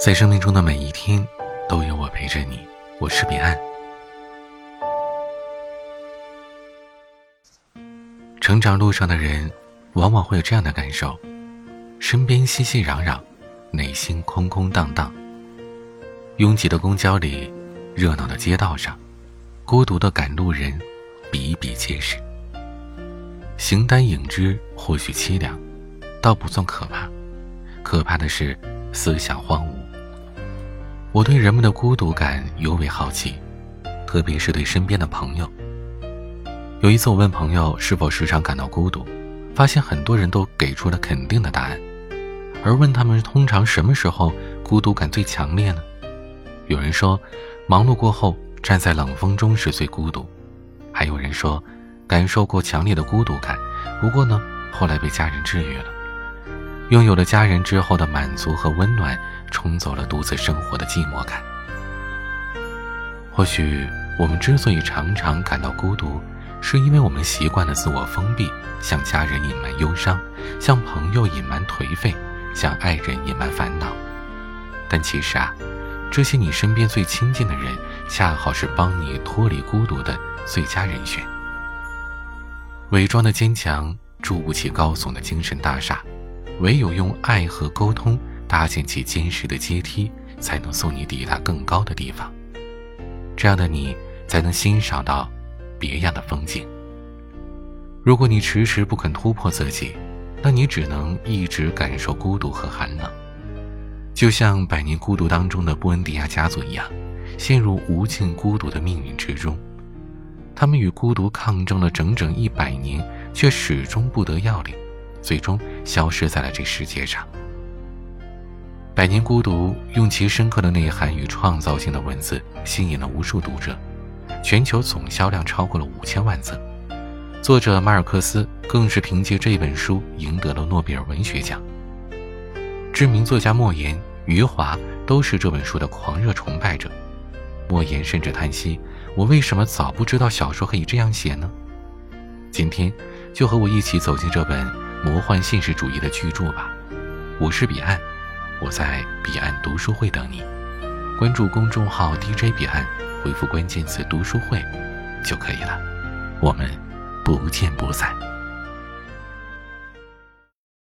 在生命中的每一天，都有我陪着你。我是彼岸。成长路上的人，往往会有这样的感受：身边熙熙攘攘，内心空空荡荡。拥挤的公交里，热闹的街道上，孤独的赶路人比比皆是。形单影只或许凄凉，倒不算可怕。可怕的是思想荒芜。我对人们的孤独感尤为好奇，特别是对身边的朋友。有一次，我问朋友是否时常感到孤独，发现很多人都给出了肯定的答案。而问他们通常什么时候孤独感最强烈呢？有人说，忙碌过后站在冷风中是最孤独；还有人说，感受过强烈的孤独感，不过呢，后来被家人治愈了。拥有了家人之后的满足和温暖。冲走了独自生活的寂寞感。或许我们之所以常常感到孤独，是因为我们习惯了自我封闭，向家人隐瞒忧伤，向朋友隐瞒颓废，向爱人隐瞒烦恼。但其实啊，这些你身边最亲近的人，恰好是帮你脱离孤独的最佳人选。伪装的坚强筑不起高耸的精神大厦，唯有用爱和沟通。搭建起坚实的阶梯，才能送你抵达更高的地方。这样的你，才能欣赏到别样的风景。如果你迟迟不肯突破自己，那你只能一直感受孤独和寒冷，就像《百年孤独》当中的布恩迪亚家族一样，陷入无尽孤独的命运之中。他们与孤独抗争了整整一百年，却始终不得要领，最终消失在了这世界上。《百年孤独》用其深刻的内涵与创造性的文字吸引了无数读者，全球总销量超过了五千万册。作者马尔克斯更是凭借这本书赢得了诺贝尔文学奖。知名作家莫言、余华都是这本书的狂热崇拜者。莫言甚至叹息：“我为什么早不知道小说可以这样写呢？”今天，就和我一起走进这本魔幻现实主义的巨著吧。我是彼岸。我在彼岸读书会等你，关注公众号 DJ 彼岸，回复关键词“读书会”就可以了。我们不见不散。